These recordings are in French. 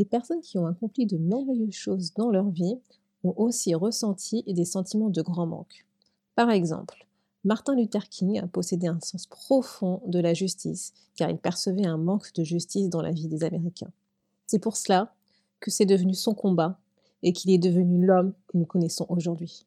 les personnes qui ont accompli de merveilleuses choses dans leur vie ont aussi ressenti des sentiments de grand manque. Par exemple, Martin Luther King possédait un sens profond de la justice, car il percevait un manque de justice dans la vie des Américains. C'est pour cela que c'est devenu son combat et qu'il est devenu l'homme que nous connaissons aujourd'hui.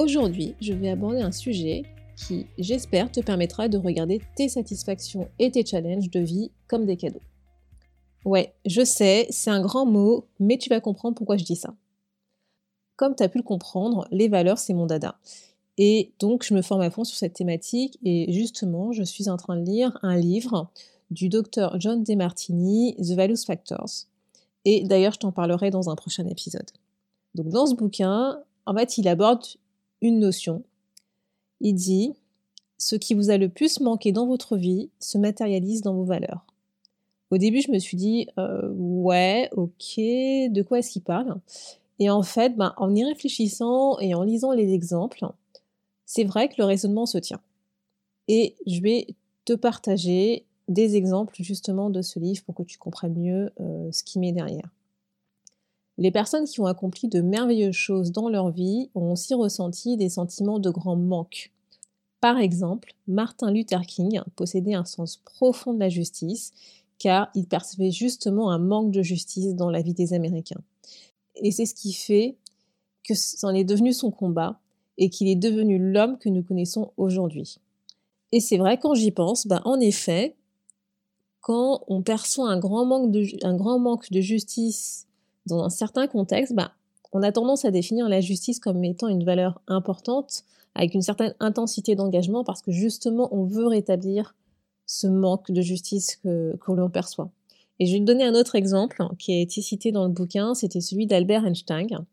Aujourd'hui, je vais aborder un sujet qui, j'espère, te permettra de regarder tes satisfactions et tes challenges de vie comme des cadeaux. Ouais, je sais, c'est un grand mot, mais tu vas comprendre pourquoi je dis ça. Comme tu as pu le comprendre, les valeurs, c'est mon dada. Et donc, je me forme à fond sur cette thématique et justement, je suis en train de lire un livre du docteur John DeMartini, The Values Factors. Et d'ailleurs, je t'en parlerai dans un prochain épisode. Donc, dans ce bouquin, en fait, il aborde une notion. Il dit Ce qui vous a le plus manqué dans votre vie se matérialise dans vos valeurs. Au début, je me suis dit euh, Ouais, ok, de quoi est-ce qu'il parle? Et en fait, ben, en y réfléchissant et en lisant les exemples, c'est vrai que le raisonnement se tient. Et je vais te partager des exemples justement de ce livre pour que tu comprennes mieux euh, ce qui met derrière. Les personnes qui ont accompli de merveilleuses choses dans leur vie ont aussi ressenti des sentiments de grand manque. Par exemple, Martin Luther King possédait un sens profond de la justice car il percevait justement un manque de justice dans la vie des Américains. Et c'est ce qui fait que c'en est devenu son combat et qu'il est devenu l'homme que nous connaissons aujourd'hui. Et c'est vrai, quand j'y pense, ben en effet, quand on perçoit un grand manque de, un grand manque de justice dans un certain contexte, bah, on a tendance à définir la justice comme étant une valeur importante, avec une certaine intensité d'engagement, parce que justement, on veut rétablir ce manque de justice que, l'on perçoit. Et je vais te donner un autre exemple qui a été cité dans le bouquin, c'était celui d'Albert Einstein,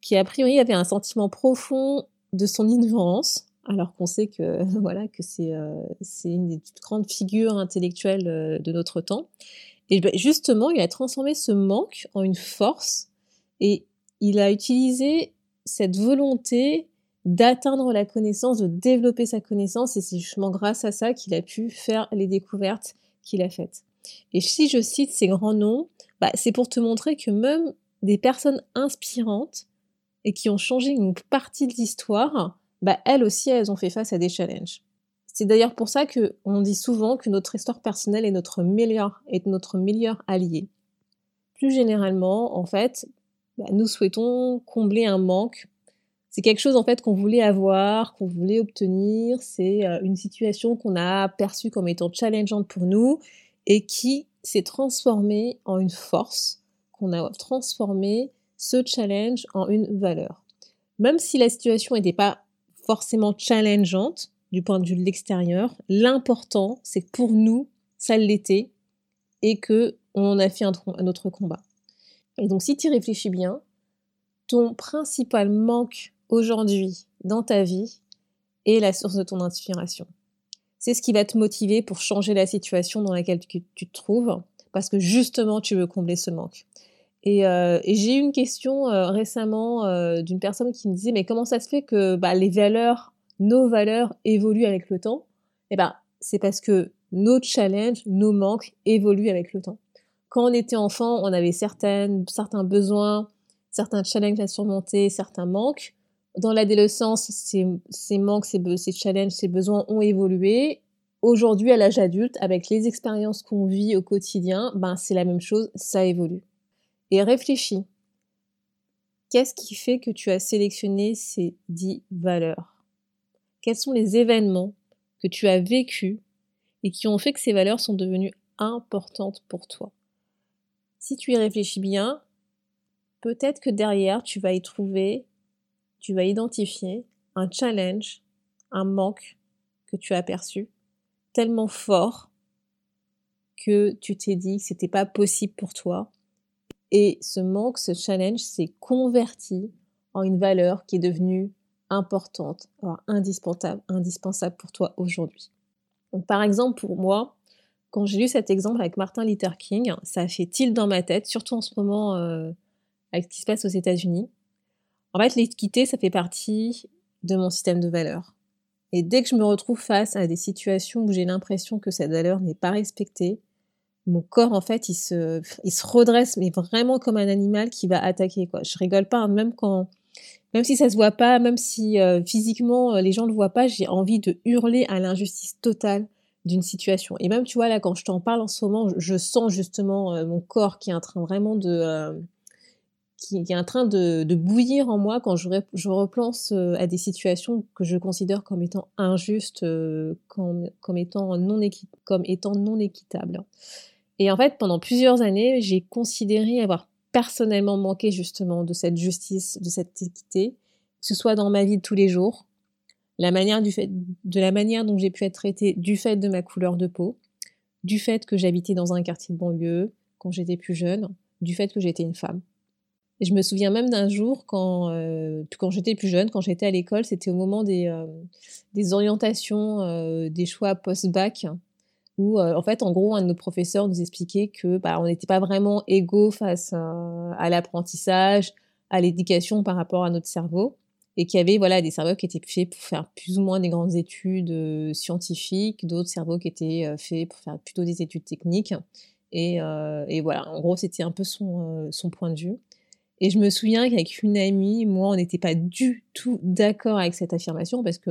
qui a priori avait un sentiment profond de son ignorance, alors qu'on sait que voilà que c'est euh, une des grandes figures intellectuelles euh, de notre temps. Et ben, justement, il a transformé ce manque en une force et il a utilisé cette volonté d'atteindre la connaissance, de développer sa connaissance et c'est justement grâce à ça qu'il a pu faire les découvertes qu'il a faites. Et si je cite ces grands noms, bah, c'est pour te montrer que même des personnes inspirantes et qui ont changé une partie de l'histoire, bah, elles aussi, elles ont fait face à des challenges. C'est d'ailleurs pour ça que on dit souvent que notre histoire personnelle est notre meilleur, est notre meilleur allié. Plus généralement, en fait, bah, nous souhaitons combler un manque. C'est quelque chose en fait qu'on voulait avoir, qu'on voulait obtenir. C'est euh, une situation qu'on a perçue comme étant challengeante pour nous et qui s'est transformée en une force, qu'on a transformé ce challenge en une valeur. Même si la situation n'était pas forcément challengeante, du point de vue de l'extérieur. L'important, c'est que pour nous, ça l'était et que on a fait un, autre combat. Et donc, si tu réfléchis bien, ton principal manque aujourd'hui dans ta vie est la source de ton inspiration. C'est ce qui va te motiver pour changer la situation dans laquelle tu, te trouves, parce que justement, tu veux combler ce manque. Et, euh, j'ai eu une question euh, récemment euh, d'une personne qui me disait, mais comment ça se fait que bah, les valeurs nos valeurs évoluent avec le temps, eh ben, c'est parce que nos challenges, nos manques évoluent avec le temps. Quand on était enfant, on avait certaines, certains besoins, certains challenges à surmonter, certains manques. Dans l'adolescence, ces, manques, ces, ces challenges, ces besoins ont évolué. Aujourd'hui, à l'âge adulte, avec les expériences qu'on vit au quotidien, ben, c'est la même chose, ça évolue. Et réfléchis. Qu'est-ce qui fait que tu as sélectionné ces dix valeurs? Quels sont les événements que tu as vécus et qui ont fait que ces valeurs sont devenues importantes pour toi. Si tu y réfléchis bien, peut-être que derrière, tu vas y trouver, tu vas identifier un challenge, un manque que tu as perçu tellement fort que tu t'es dit que c'était pas possible pour toi. Et ce manque, ce challenge s'est converti en une valeur qui est devenue importante, indispensable, indispensable pour toi aujourd'hui. Donc, par exemple, pour moi, quand j'ai lu cet exemple avec Martin Luther King, ça a fait tilt dans ma tête, surtout en ce moment euh, avec ce qui se passe aux États-Unis. En fait, l'équité, ça fait partie de mon système de valeurs. Et dès que je me retrouve face à des situations où j'ai l'impression que cette valeur n'est pas respectée, mon corps, en fait, il se, il se redresse, mais vraiment comme un animal qui va attaquer, quoi. Je rigole pas, hein, même quand, même si ça se voit pas, même si euh, physiquement euh, les gens le voient pas, j'ai envie de hurler à l'injustice totale d'une situation. Et même, tu vois, là, quand je t'en parle en ce moment, je, sens justement euh, mon corps qui est en train vraiment de, qui, est en train de, bouillir en moi quand je, je repense à des situations que je considère comme étant injustes, comme, comme, étant non comme étant non équitables. Et en fait, pendant plusieurs années, j'ai considéré avoir personnellement manqué justement de cette justice, de cette équité, que ce soit dans ma vie de tous les jours, la manière du fait, de la manière dont j'ai pu être traitée du fait de ma couleur de peau, du fait que j'habitais dans un quartier de banlieue quand j'étais plus jeune, du fait que j'étais une femme. Et je me souviens même d'un jour quand, euh, quand j'étais plus jeune, quand j'étais à l'école, c'était au moment des, euh, orientations, euh, des choix post-bac où en fait en gros un de nos professeurs nous expliquait que bah, on n'était pas vraiment égaux face à, l'apprentissage, à l'éducation par rapport à notre cerveau et qu'il y avait voilà des cerveaux qui étaient faits pour faire plus ou moins des grandes études scientifiques, d'autres cerveaux qui étaient faits pour faire plutôt des études techniques et, et voilà en gros c'était un peu son, son point de vue. Et je me souviens qu'avec une amie, moi, on n'était pas du tout d'accord avec cette affirmation parce que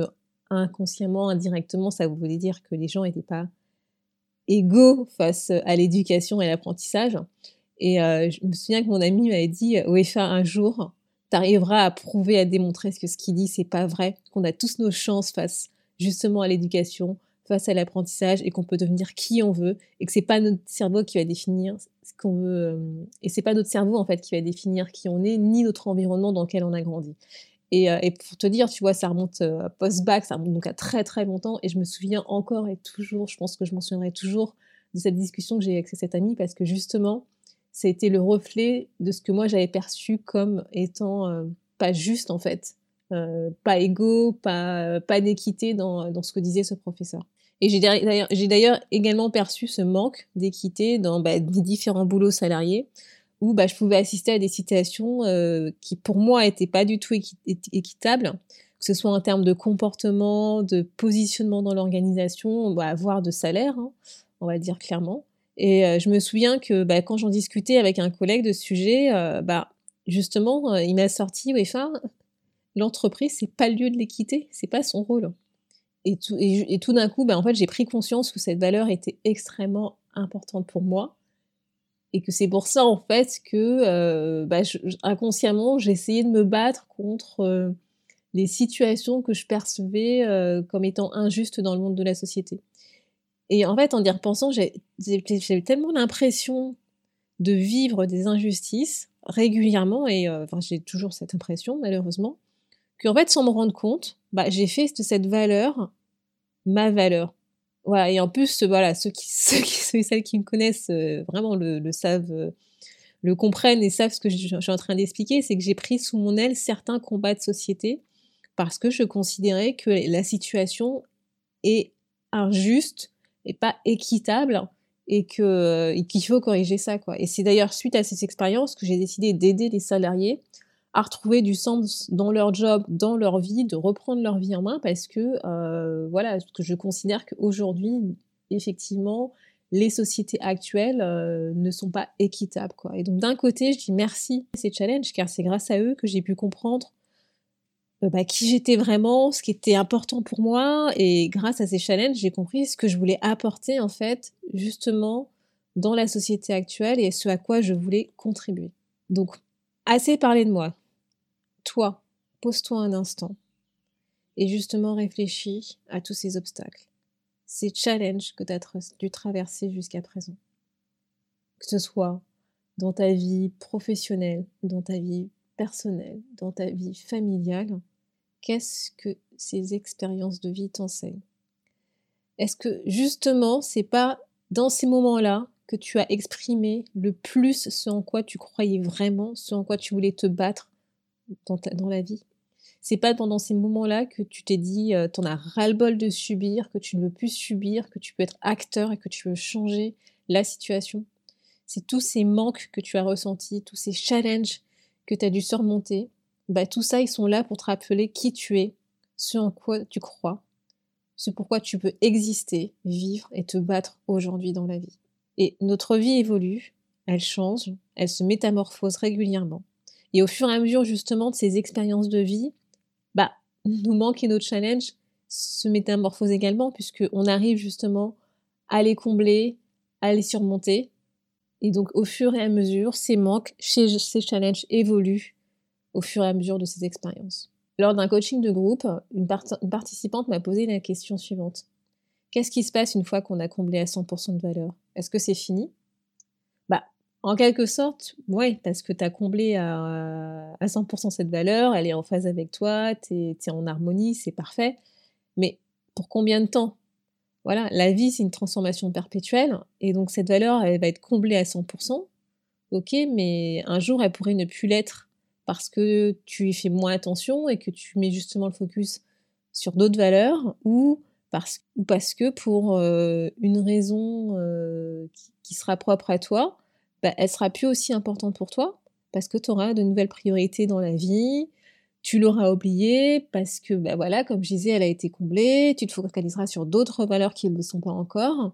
inconsciemment, indirectement, ça voulait dire que les gens n'étaient pas égaux face à l'éducation et l'apprentissage. Et euh, je me souviens que mon ami m'avait dit UEFA, un jour, tu arriveras à prouver, à démontrer que ce qu'il dit, c'est pas vrai, qu'on a tous nos chances face justement à l'éducation, face à l'apprentissage et qu'on peut devenir qui on veut et que c'est pas notre cerveau qui va définir ce qu'on veut euh, et c'est pas notre cerveau en fait qui va définir qui on est ni notre environnement dans lequel on a grandi. Et, euh, et, pour te dire, tu vois, ça remonte euh, post-bac, ça remonte donc à très très longtemps. Et je me souviens encore et toujours, je pense que je m'en souviendrai toujours de cette discussion que j'ai avec cette amie parce que justement, été le reflet de ce que moi j'avais perçu comme étant euh, pas juste en fait, pas égaux, pas, pas d'équité dans, dans ce que disait ce professeur. Et j'ai d'ailleurs également perçu ce manque d'équité dans bah, les différents boulots salariés où bah, je pouvais assister à des situations euh, qui pour moi n'étaient pas du tout équitables, que ce soit en termes de comportement, de positionnement dans l'organisation, bah, voire de salaire, hein, on va dire clairement. Et euh, je me souviens que bah, quand j'en discutais avec un collègue de ce sujet, euh, justement, il m'a sorti, enfin, l'entreprise, c'est pas le lieu de l'équité, c'est pas son rôle. Et tout, tout d'un coup, en fait, j'ai pris conscience que cette valeur était extrêmement importante pour moi et que c'est pour ça en fait que euh, bah, inconsciemment j'essayais de me battre contre euh, les situations que je percevais euh, comme étant injustes dans le monde de la société. Et en fait, en y repensant, j'ai tellement l'impression de vivre des injustices régulièrement, et enfin, j'ai toujours cette impression malheureusement, qu'en fait, sans me rendre compte, bah, j'ai fait de cette valeur ma valeur. Et en plus, voilà, ceux qui, ceux qui, et celles qui me connaissent euh, vraiment le, savent, euh, le comprennent et savent ce que je, suis en train d'expliquer, c'est que j'ai pris sous mon aile certains combats de société parce que je considérais que la situation est injuste et pas équitable et que qu'il faut corriger ça quoi. Et c'est d'ailleurs suite à ces expériences que j'ai décidé d'aider les salariés à retrouver du sens dans leur job, dans leur vie, de reprendre leur vie en main parce que euh, voilà, je considère qu'aujourd'hui, effectivement, les sociétés actuelles euh, ne sont pas équitables. Et donc d'un côté, je dis merci à ces challenges car c'est grâce à eux que j'ai pu comprendre euh, bah, qui j'étais vraiment, ce qui était important pour moi et grâce à ces challenges, j'ai compris ce que je voulais apporter en fait justement dans la société actuelle et ce à quoi je voulais contribuer. Donc Assez parlé de moi. Toi, pose-toi un instant et justement réfléchis à tous ces obstacles, ces challenges que tu as dû traverser jusqu'à présent. Que ce soit dans ta vie professionnelle, dans ta vie personnelle, dans ta vie familiale, qu'est-ce que ces expériences de vie t'enseignent? Est-ce que justement, c'est pas dans ces moments-là que tu as exprimé le plus ce en quoi tu croyais vraiment, ce en quoi tu voulais te battre dans, la vie c'est pas pendant ces moments-là que tu t'es dit, euh, t'en as ras-le-bol de subir, que tu ne veux plus subir, que tu peux être acteur et que tu veux changer la situation. C'est tous ces manques que tu as ressentis, tous ces challenges que tu as dû surmonter. Bah, tout ça, ils sont là pour te rappeler qui tu es, ce en quoi tu crois, ce pourquoi tu peux exister, vivre et te battre aujourd'hui dans la vie. Et notre vie évolue, elle change, elle se métamorphose régulièrement. Et au fur et à mesure justement de ces expériences de vie, bah, nos manques et nos challenges se métamorphosent également, puisqu'on arrive justement à les combler, à les surmonter. Et donc, au fur et à mesure, ces manques, ces, challenges évoluent au fur et à mesure de ces expériences. Lors d'un coaching de groupe, une, une participante m'a posé la question suivante. Qu'est-ce qui se passe une fois qu'on a comblé à 100% de valeur? Est-ce que c'est fini? En quelque sorte, oui, parce que tu as comblé à, 100% cette valeur, elle est en phase avec toi, tu es, en harmonie, c'est parfait. Mais pour combien de temps? Voilà, la vie, c'est une transformation perpétuelle, et donc cette valeur, elle va être comblée à 100%. Ok, mais un jour, elle pourrait ne plus l'être parce que tu y fais moins attention et que tu mets justement le focus sur d'autres valeurs ou parce, ou parce que pour euh, une raison euh, qui, sera propre à toi, bah, elle sera plus aussi importante pour toi parce que tu auras de nouvelles priorités dans la vie, tu l'auras oubliée parce que, bah voilà, comme je disais, elle a été comblée, tu te focaliseras sur d'autres valeurs qui ne le sont pas encore,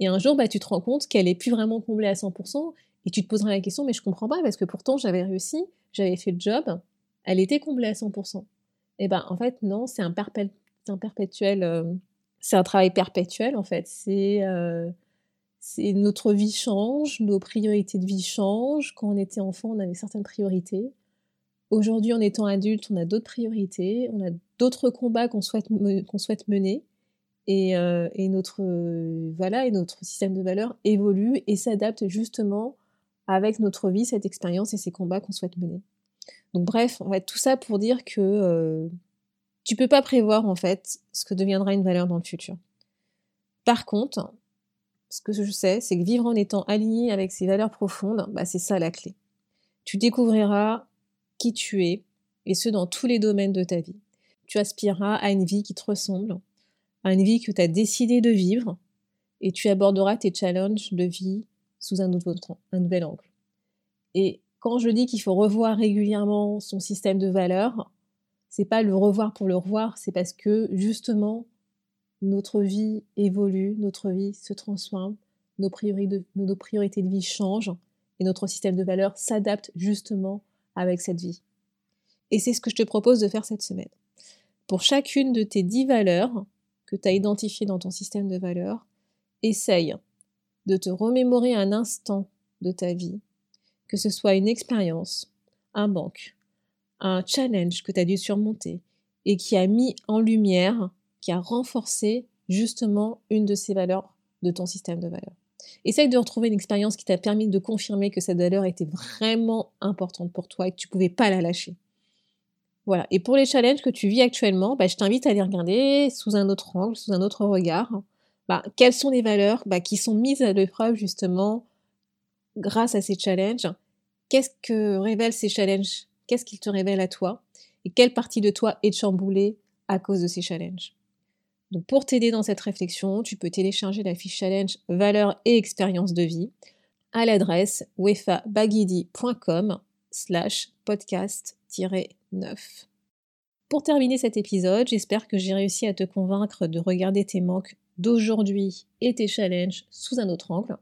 et un jour, bah, tu te rends compte qu'elle est plus vraiment comblée à 100%, et tu te poseras la question, mais je comprends pas, parce que pourtant j'avais réussi, j'avais fait le job, elle était comblée à 100%. Et eh ben en fait, non, c'est un, perpétuel, euh, c'est un travail perpétuel en fait. Euh, c'est notre vie change, nos priorités de vie changent. Quand on était enfant, on avait certaines priorités. Aujourd'hui, en étant adulte, on a d'autres priorités, on a d'autres combats qu'on souhaite, souhaite mener. Et, euh, notre, voilà, et notre système de valeurs évolue et s'adapte justement avec notre vie, cette expérience et ces combats qu'on souhaite mener. Donc bref, tout ça pour dire que euh, tu peux pas prévoir en fait ce que deviendra une valeur dans le futur. Par contre, ce que je sais, c'est que vivre en étant aligné avec ses valeurs profondes, bah, c'est ça la clé. Tu découvriras qui tu es, et ce dans tous les domaines de ta vie. Tu aspireras à une vie qui te ressemble, à une vie que tu as décidé de vivre, et tu aborderas tes challenges de vie sous un, un nouvel angle. Et quand je dis qu'il faut revoir régulièrement son système de valeurs, c'est pas le revoir pour le revoir, c'est parce que justement notre vie évolue, notre vie se transforme, nos priorités de, vie changent et notre système de valeurs s'adapte justement avec cette vie. Et c'est ce que je te propose de faire cette semaine. Pour chacune de tes dix valeurs que tu as identifiées dans ton système de valeurs, essaye de te remémorer un instant de ta vie, que ce soit une expérience, un manque, un challenge que tu as dû surmonter et qui a mis en lumière qui a renforcé justement une de ces valeurs de ton système de valeurs. Essaye de retrouver une expérience qui t'a permis de confirmer que cette valeur était vraiment importante pour toi et que tu ne pouvais pas la lâcher. Voilà. Et pour les challenges que tu vis actuellement, bah, je t'invite à les regarder sous un autre angle, sous un autre regard. Bah, quelles sont les valeurs bah, qui sont mises à l'épreuve justement grâce à ces challenges? Qu'est-ce que révèlent ces challenges? Qu'est-ce qu'ils te révèlent à toi Et quelle partie de toi est chamboulée à cause de ces challenges? Pour t'aider dans cette réflexion, tu peux télécharger la fiche challenge valeurs et expériences de vie à l'adresse wefabagidi.com slash podcast-9. Pour terminer cet épisode, j'espère que j'ai réussi à te convaincre de regarder tes manques d'aujourd'hui et tes challenges sous un autre angle.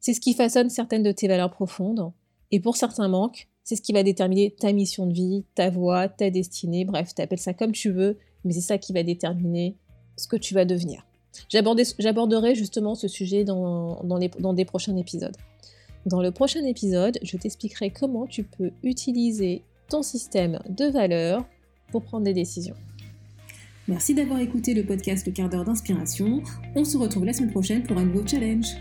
C'est ce qui façonne certaines de tes valeurs profondes. Et pour certains manques, c'est ce qui va déterminer ta mission de vie, ta voie, ta destinée, bref, t'appelles ça comme tu veux, mais c'est ça qui va déterminer ce que tu vas devenir. J'aborderai justement ce sujet dans, des prochains épisodes. Dans le prochain épisode, je t'expliquerai comment tu peux utiliser ton système de valeurs pour prendre des décisions. Merci d'avoir écouté le podcast Le quart d'heure d'inspiration. On se retrouve la semaine prochaine pour un nouveau challenge.